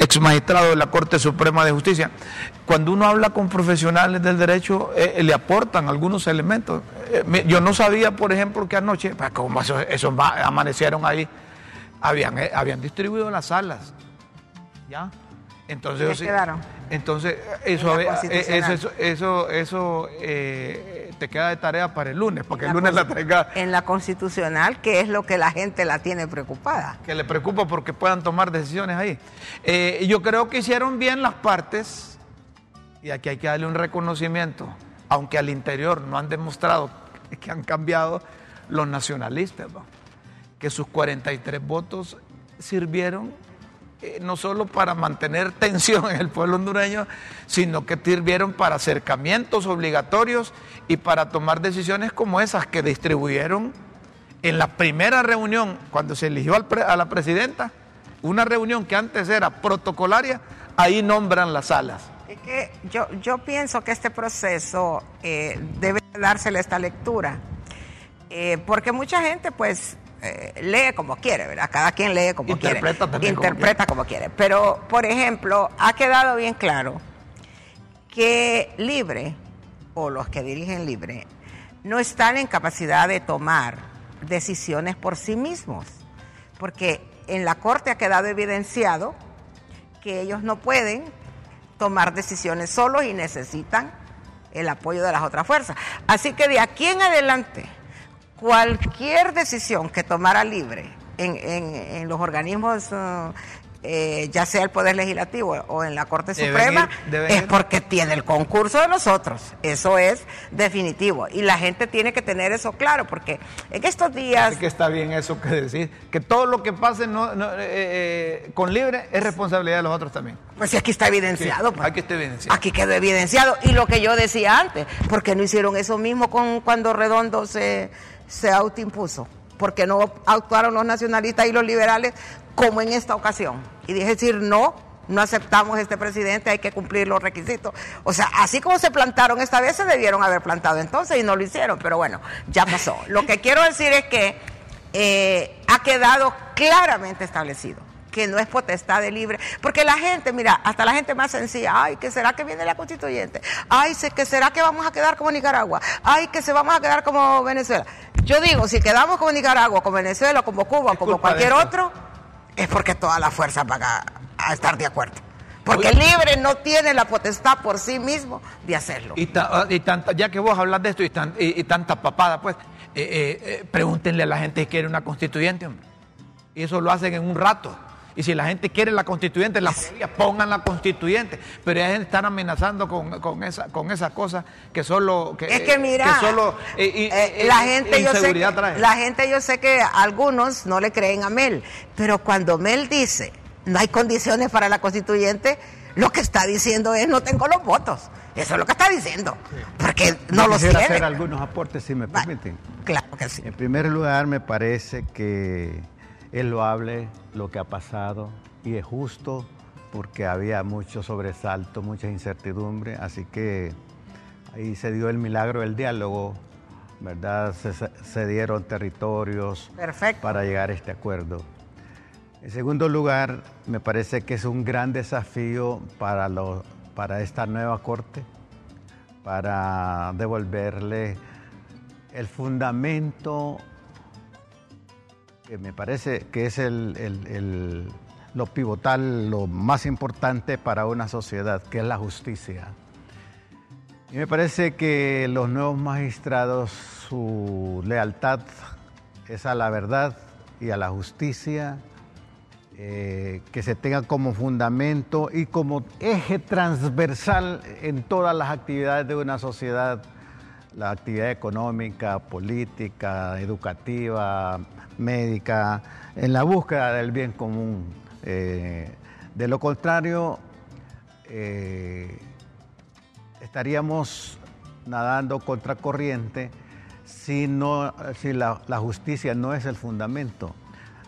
ex magistrado de la Corte Suprema de Justicia. Cuando uno habla con profesionales del derecho, eh, eh, le aportan algunos elementos. Eh, yo no sabía, por ejemplo, que anoche, como eso, amanecieron ahí, habían, habían distribuido las salas. ¿Ya? Entonces, quedaron? Entonces, eso, eso, eso, eso, te queda de tarea para el lunes, porque el lunes la traiga. En la constitucional, que es lo que la gente la tiene preocupada. Que le preocupa porque puedan tomar decisiones ahí. Eh, yo creo que hicieron bien las partes, y aquí hay que darle un reconocimiento, aunque al interior no han demostrado que han cambiado los nacionalistas, que sus 43 votos sirvieron eh, no solo para mantener tensión en el pueblo hondureño, sino que sirvieron para acercamientos obligatorios y para tomar decisiones como esas que distribuyeron en la primera reunión, cuando se eligió a la presidenta, una reunión que antes era protocolaria, ahí nombran las salas. Es que yo, yo pienso que este proceso eh, debe dársele esta lectura, eh, porque mucha gente pues eh, lee como quiere, ¿verdad? Cada quien lee como Interpreta quiere. también Interpreta como quiere. Pero, por ejemplo, ha quedado bien claro que Libre, o los que dirigen Libre, no están en capacidad de tomar decisiones por sí mismos, porque en la Corte ha quedado evidenciado que ellos no pueden tomar decisiones solos y necesitan el apoyo de las otras fuerzas. Así que de aquí en adelante, cualquier decisión que tomara libre en, en, los organismos uh, eh, ya sea el Poder Legislativo o en la Corte Suprema, es porque tiene el concurso de nosotros. Eso es definitivo. Y la gente tiene que tener eso claro, porque en estos días... que está bien eso que decir, que todo lo que pase no, eh, eh, con libre es responsabilidad de los otros también. Pues sí, aquí está evidenciado. pues. Aquí está evidenciado. Aquí quedó evidenciado. Y lo que yo decía antes, porque no hicieron eso mismo con cuando Redondo se, se autoimpuso? porque no actuaron los nacionalistas y los liberales como en esta ocasión. Y dije decir, no, no aceptamos este presidente, hay que cumplir los requisitos. O sea, así como se plantaron esta vez, se debieron haber plantado entonces y no lo hicieron, pero bueno, ya pasó. Lo que quiero decir es que eh, ha quedado claramente establecido que no es potestad de libre, porque la gente, mira, hasta la gente más sencilla, ay, que será que viene la constituyente, ay, que será que vamos a quedar como Nicaragua, ay, que se vamos a quedar como Venezuela. Yo digo, si quedamos como Nicaragua, como Venezuela, como Cuba, como cualquier otro, es porque todas las fuerzas van a, estar de acuerdo. Porque el libre no tiene la potestad por sí mismo de hacerlo. Y, tanta, ya que vos hablas de esto y, tanta papada, pues, eh, eh, eh, pregúntenle a la gente si quiere una constituyente, hombre. Y eso lo hacen en un rato. Y si la gente quiere la constituyente, la pongan la constituyente. Pero ya están amenazando con, con, esa, con esas cosas que solo. Que, es que mira, solo eh, eh, la, gente, yo sé que, la gente yo sé que algunos no le creen a Mel. Pero cuando Mel dice no hay condiciones para la constituyente, lo que está diciendo es no tengo los votos. Eso es lo que está diciendo. Porque no lo tiene. hacer algunos aportes, si me permiten. Claro que sí. En primer lugar, me parece que es loable lo que ha pasado y es justo porque había mucho sobresalto, mucha incertidumbre, así que ahí se dio el milagro del diálogo, ¿verdad? Se, dieron territorios para llegar a este acuerdo. En segundo lugar, me parece que es un gran desafío para, para esta nueva corte, para devolverle el fundamento me parece que es lo pivotal, lo más importante para una sociedad, que es la justicia. Y me parece que los nuevos magistrados, su lealtad es a la verdad y a la justicia, eh, que se tenga como fundamento y como eje transversal en todas las actividades de una sociedad, la actividad económica, política, educativa, médica, en la búsqueda del bien común. Eh, de lo contrario, eh, estaríamos nadando contra corriente si, no, si la, justicia no es el fundamento.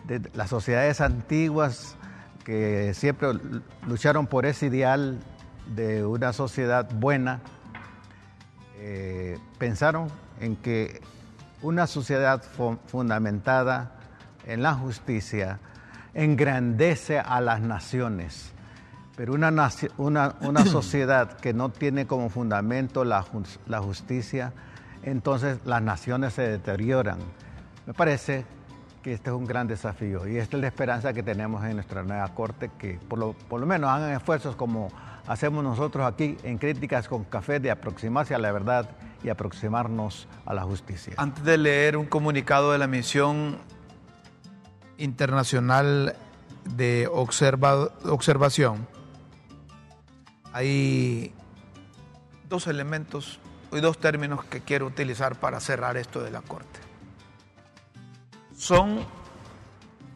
De las sociedades antiguas que siempre lucharon por ese ideal de una sociedad buena, eh, pensaron en que una sociedad fundamentada en la justicia engrandece a las naciones, pero una, una, sociedad que no tiene como fundamento la, la justicia, entonces las naciones se deterioran. Me parece que este es un gran desafío y esta es la esperanza que tenemos en nuestra nueva corte, que por lo, por lo menos hagan esfuerzos como hacemos nosotros aquí en Críticas con Café de aproximarse a la verdad y aproximarnos a la justicia. Antes de leer un comunicado de la misión internacional de observación, hay dos elementos y dos términos que quiero utilizar para cerrar esto de la Corte. Son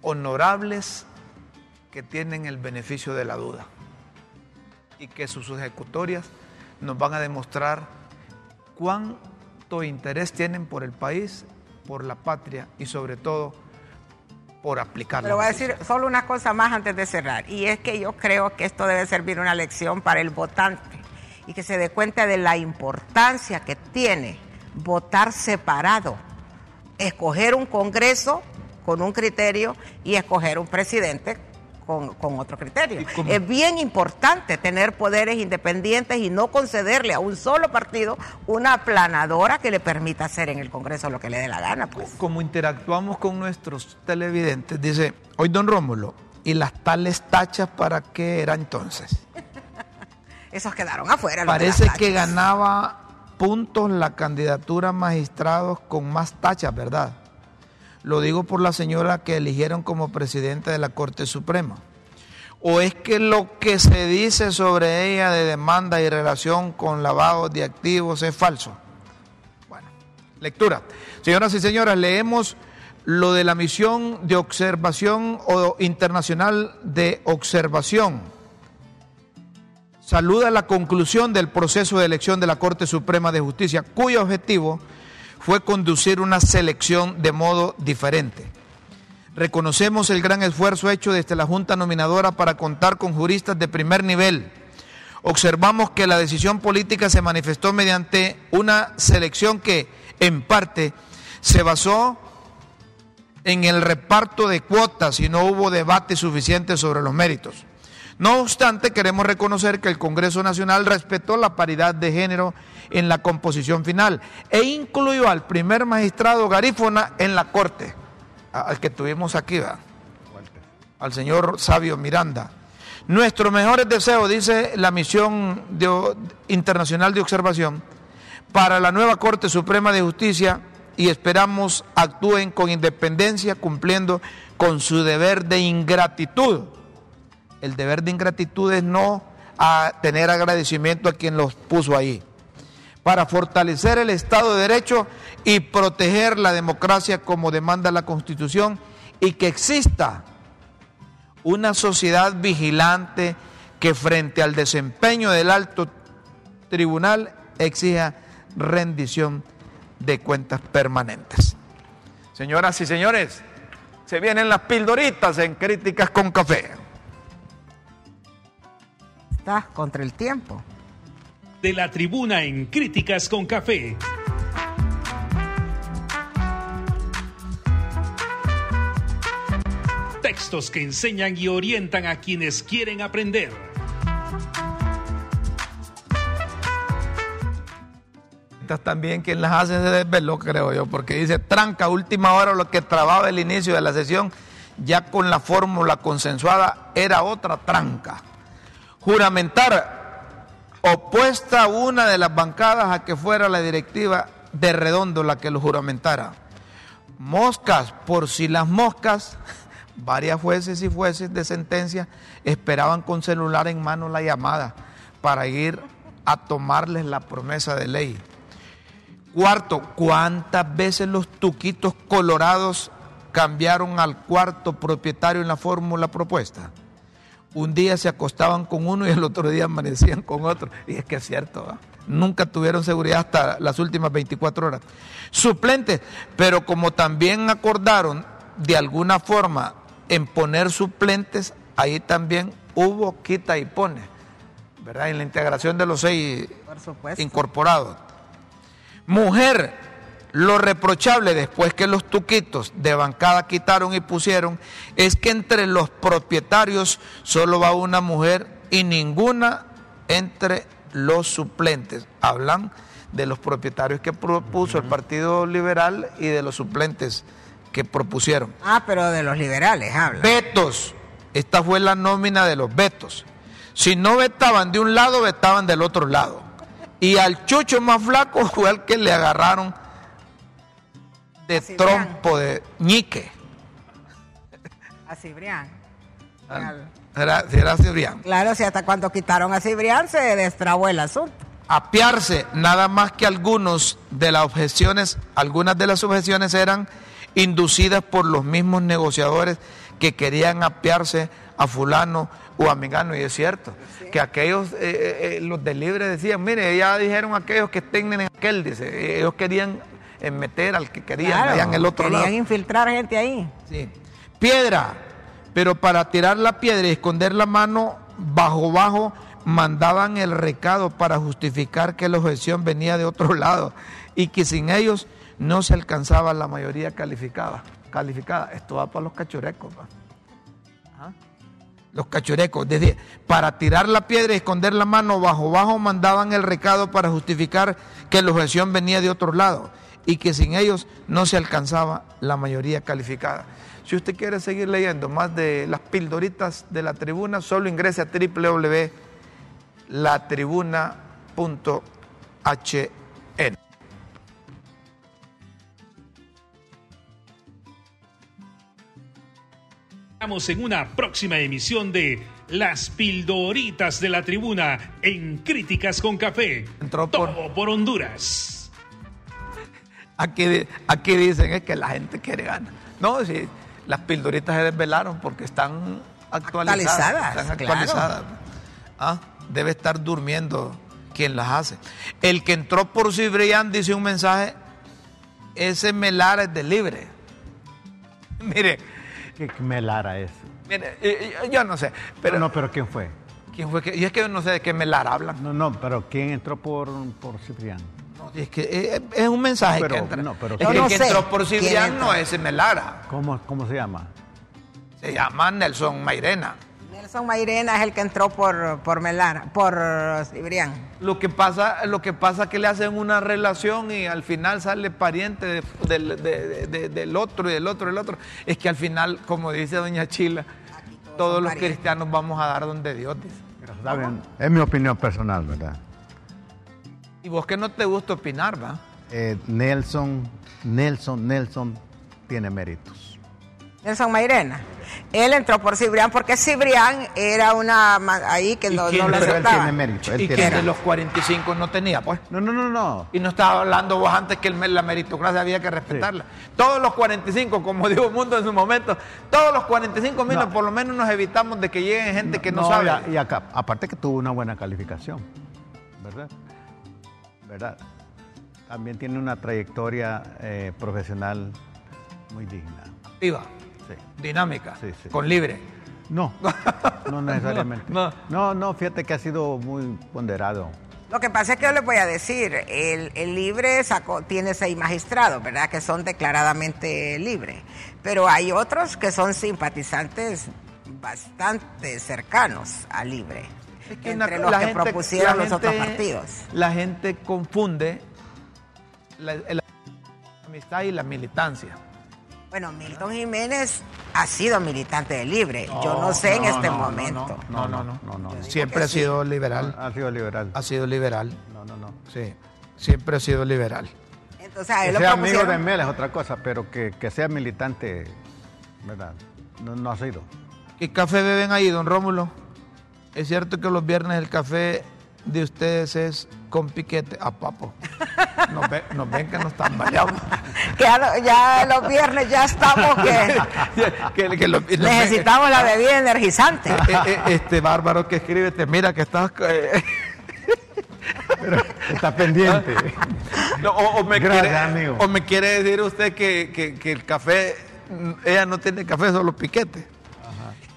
honorables que tienen el beneficio de la duda y que sus ejecutorias nos van a demostrar cuánto interés tienen por el país, por la patria y sobre todo por aplicar. Pero voy a decir solo una cosa más antes de cerrar, y es que yo creo que esto debe servir una lección para el votante y que se dé cuenta de la importancia que tiene votar separado, escoger un Congreso con un criterio y escoger un presidente con, otro criterio. Es bien importante tener poderes independientes y no concederle a un solo partido una aplanadora que le permita hacer en el Congreso lo que le dé la gana. Pues. Como interactuamos con nuestros televidentes, dice, hoy don Rómulo, ¿y las tales tachas para qué era entonces? Esos quedaron afuera. Parece que ganaba puntos la candidatura a magistrados con más tachas, ¿verdad? Lo digo por la señora que eligieron como presidenta de la Corte Suprema. ¿O es que lo que se dice sobre ella de demanda y relación con lavado de activos es falso? Bueno, lectura. Señoras y señores, leemos lo de la misión de observación o internacional de observación. Saluda la conclusión del proceso de elección de la Corte Suprema de Justicia, cuyo objetivo fue conducir una selección de modo diferente. Reconocemos el gran esfuerzo hecho desde la Junta Nominadora para contar con juristas de primer nivel. Observamos que la decisión política se manifestó mediante una selección que, en parte, se basó en el reparto de cuotas y no hubo debate suficiente sobre los méritos. No obstante, queremos reconocer que el Congreso Nacional respetó la paridad de género en la composición final e incluyó al primer magistrado garífona en la Corte, al que tuvimos aquí, al señor Sabio Miranda. Nuestros mejores deseos, dice la misión internacional de observación, para la nueva Corte Suprema de Justicia y esperamos actúen con independencia cumpliendo con su deber de ingratitud el deber de ingratitud es no a tener agradecimiento a quien los puso ahí. Para fortalecer el Estado de Derecho y proteger la democracia como demanda la Constitución y que exista una sociedad vigilante que frente al desempeño del alto tribunal exija rendición de cuentas permanentes. Señoras y señores, se vienen las pildoritas en Críticas con Café contra el tiempo. De la tribuna en Críticas con Café. Textos que enseñan y orientan a quienes quieren aprender. también quien las hace se desveló, creo yo, porque dice tranca, última hora lo que trababa el inicio de la sesión, ya con la fórmula consensuada, era otra tranca juramentar opuesta una de las bancadas a que fuera la directiva de Redondo la que lo juramentara. Moscas, por si las moscas, varias jueces y jueces de sentencia esperaban con celular en mano la llamada para ir a tomarles la promesa de ley. Cuarto, ¿cuántas veces los tuquitos colorados cambiaron al cuarto propietario en la fórmula propuesta? Un día se acostaban con uno y el otro día amanecían con otro. Y es que es cierto, nunca tuvieron seguridad hasta las últimas 24 horas. Suplentes, pero como también acordaron de alguna forma en poner suplentes, ahí también hubo quita y pone, ¿verdad? En la integración de los seis incorporados. Mujer, lo reprochable después que los tuquitos de bancada quitaron y pusieron es que entre los propietarios solo va una mujer y ninguna entre los suplentes. Hablan de los propietarios que propuso el Partido Liberal y de los suplentes que propusieron. Ah, pero de los liberales hablan. Vetos. Esta fue la nómina de los vetos. Si no vetaban de un lado, vetaban del otro lado. Y al chucho más flaco fue el que le agarraron de trompo de ñique. A Cibrián. Ah, era, era Cibrián. Claro, si hasta cuando quitaron a Cibrián se destrabó el asunto. Apiarse, nada más que algunos de las objeciones, algunas de las objeciones eran inducidas por los mismos negociadores que querían apiarse a fulano o a mengano, y es cierto, que aquellos, eh, eh, eh, los del libre decían, mire, ya dijeron aquellos que estén en aquel, dice, ellos querían en meter al que querían allá en el otro lado. Querían infiltrar gente ahí. Sí. Piedra, pero para tirar la piedra y esconder la mano bajo bajo mandaban el recado para justificar que la objeción venía de otro lado y que sin ellos no se alcanzaba la mayoría calificada. calificada. Esto va para los cachurecos. Los cachurecos, desde, para tirar la piedra y esconder la mano bajo bajo mandaban el recado para justificar que la objeción venía de otro lado y que sin ellos no se alcanzaba la mayoría calificada. Si usted quiere seguir leyendo más de las pildoritas de la tribuna, solo ingrese a www.latribuna.hn. Estamos en una próxima emisión de Las Pildoritas de la Tribuna en Críticas con Café. Entró por- Todo por Honduras. Aquí, aquí dicen es que la gente quiere ganar. No, sí, las pildoritas se desvelaron porque están actualizadas. Actualizadas, están claro. actualizadas. Ah, debe estar durmiendo quien las hace. El que entró por Cibrián dice un mensaje, ese melar es de libre. Mire, ¿Qué melara es? mire, eh, eh, yo no sé, pero no, pero ¿quién fue? ¿quién fue que? Y es que yo no sé de qué melar hablan. No, no, pero ¿quién entró por, por Ciprián? No, es que eh, es un mensaje Pero, que entra. no, pero- es que no el que entró por Cibrián no es Melara. ¿Cómo, cómo se llama? Se llama Nelson Mairena. Nelson Mairena es el que entró por, por Melara, por Cibrián. Lo que pasa, lo que pasa es que le hacen una relación y al final sale pariente de- del, de- de- del otro y del otro y del otro. Es que al final, como dice doña Chila, todos los parientes. cristianos vamos a dar donde Dios dice. Pero Es mi opinión personal, ¿verdad? Y vos que no te gusta opinar, ¿va? Eh, Nelson, Nelson, Nelson tiene méritos. Nelson Mairena. Él entró por Cibrián porque Cibrián era una ahí que ¿Y no, quién- no lo pero él tiene mérito. Él Y que tiene de los 45 no tenía, pues. No, no, no, no. Y no estaba hablando vos antes que el- la meritocracia había que respetarla. Todos los 45, como dijo Mundo en su momento, todos los 45 mil, No. por lo menos nos evitamos de que lleguen gente que no, No, sabe. Y acá, aparte que tuvo una buena calificación, ¿verdad? ¿Verdad? También tiene una trayectoria eh, profesional muy digna. Activa, Sí. dinámica, Sí, sí. con libre. No, no necesariamente. No, No, no, fíjate que ha sido muy ponderado. Lo que pasa es que yo les voy a decir, el, el libre sacó, tiene seis magistrados, ¿verdad? Que son declaradamente libres. Pero hay otros que son simpatizantes bastante cercanos al libre. Es que entre una- los la que gente- propusieron la los otros partidos. La gente confunde la, la amistad y la militancia. Bueno, Milton Jiménez ha sido militante de libre. yo no sé en este momento. No, no, no. no, no, no. Siempre ha sido liberal. Ha sido liberal. Ha sido liberal. No, no, no. Sí, siempre ha sido liberal. Entonces a Que lo sea amigo de. Mel es otra cosa, pero que, que sea militante, ¿verdad? No, no ha sido. ¿Qué café beben ahí, don Rómulo? Es cierto que los viernes el café de ustedes es con piquete. A papo. Nos, ve- nos ven que no están variados. Que ya, lo- ya los viernes ya estamos que que, que lo- nos ven- necesitamos la bebida energizante. Eh, eh, este bárbaro que escribe, te mira que estás. eh, Está pendiente. no, o, o me Gracias, quiere, amigo. o me quiere decir usted que, que- que el café, ella no tiene café, solo piquete.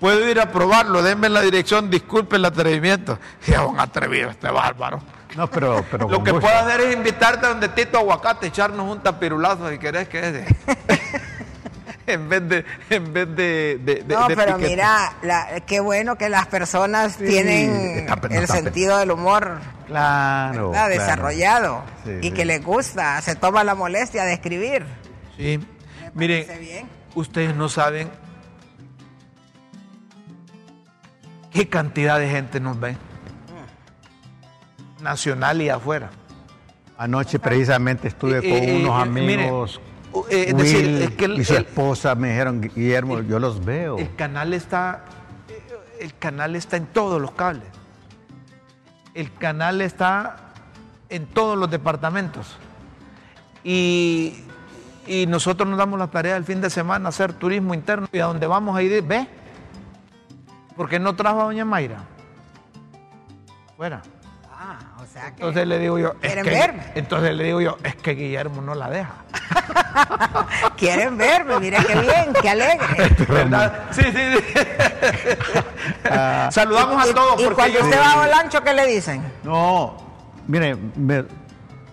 Puedo ir a probarlo, denme la dirección, disculpe el atrevimiento. Y es un atrevido este bárbaro. No, pero, pero Lo que gusto. puedo hacer es invitarte a donde Tito Aguacate, echarnos un tapirulazo si querés que es en vez de, en vez de, de- de- No, de pero piquete. mira, la- qué bueno que las personas Sí, tienen está pe- no el está sentido del humor Claro. desarrollado Sí, y sí. que les gusta, se toma la molestia de escribir. Sí. Miren, bien. ustedes no saben qué cantidad de gente nos ve. Nacional y afuera. Anoche precisamente estuve Eh, con eh, unos eh, amigos. mire, eh, Will decir, es que el- y su el- esposa me dijeron, Guillermo, yo los veo. El canal está, el canal está en todos los cables. El canal está en todos los departamentos. Y, y nosotros nos damos la tarea el fin de semana hacer turismo interno y a donde vamos a ir, ve. ¿Por qué no trajo a doña Mayra? Fuera. Ah, o sea que Entonces le digo yo, es ¿Quieren que, verme? entonces le digo yo, es que Guillermo no la deja. quieren verme, mire qué bien, qué alegre. ¿Verdad? Sí, sí, sí. Saludamos a todos y, porque cuando yo- usted va a Olancho, ¿qué le dicen? No, mire, me-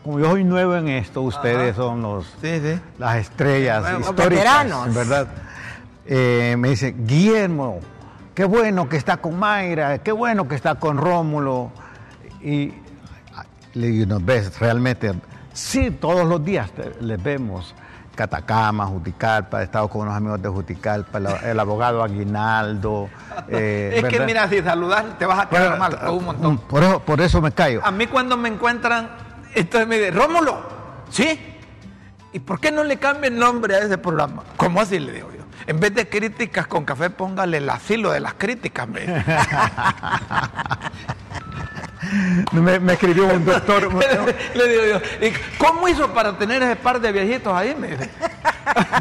como yo soy nuevo en esto, ustedes son los, Sí, sí. las estrellas Los históricas, veteranos. ¿verdad? Eh, me dice, Guillermo, qué bueno que está con Mayra, qué bueno que está con Rómulo. Y ah, le digo, ¿nos ves realmente? Sí, todos los días les vemos. Catacama, Juticalpa, he estado con unos amigos de Juticalpa, el, abogado Aguinaldo. eh, es que mira, si saludas te vas a quedar mal, con un montón. Por eso, por eso me callo. A mí cuando me encuentran, entonces me dicen, Rómulo, ¿sí? ¿Y por qué no le cambia el nombre a ese programa? ¿Cómo así le digo yo? En vez de críticas con café, póngale el asilo de las críticas. me. Me, me escribió un doctor. le digo yo, ¿y cómo hizo para tener ese par de viejitos ahí? Me dice.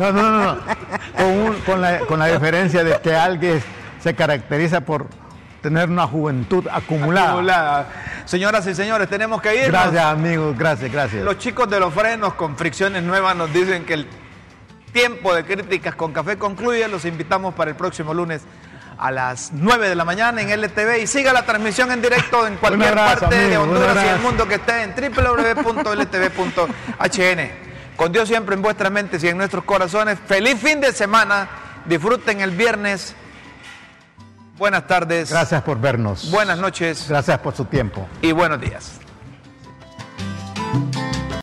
No, no, no. no. Con, un- con la, con la diferencia de que alguien se caracteriza por tener una juventud acumulada. Acumulada. Señoras y señores, tenemos que ir. Gracias, amigos. Gracias, gracias. Los chicos de los frenos con fricciones nuevas nos dicen que el tiempo de críticas con café concluye. Los invitamos para el próximo lunes a las 9 de la mañana en LTV y siga la transmisión en directo en cualquier abrazo, parte de amigo, Honduras y el mundo que esté en www.ltv.hn. Con Dios siempre en vuestras mentes y en nuestros corazones. Feliz fin de semana. Disfruten el viernes. Buenas tardes. Gracias por vernos. Buenas noches Gracias por su tiempo. y buenos días.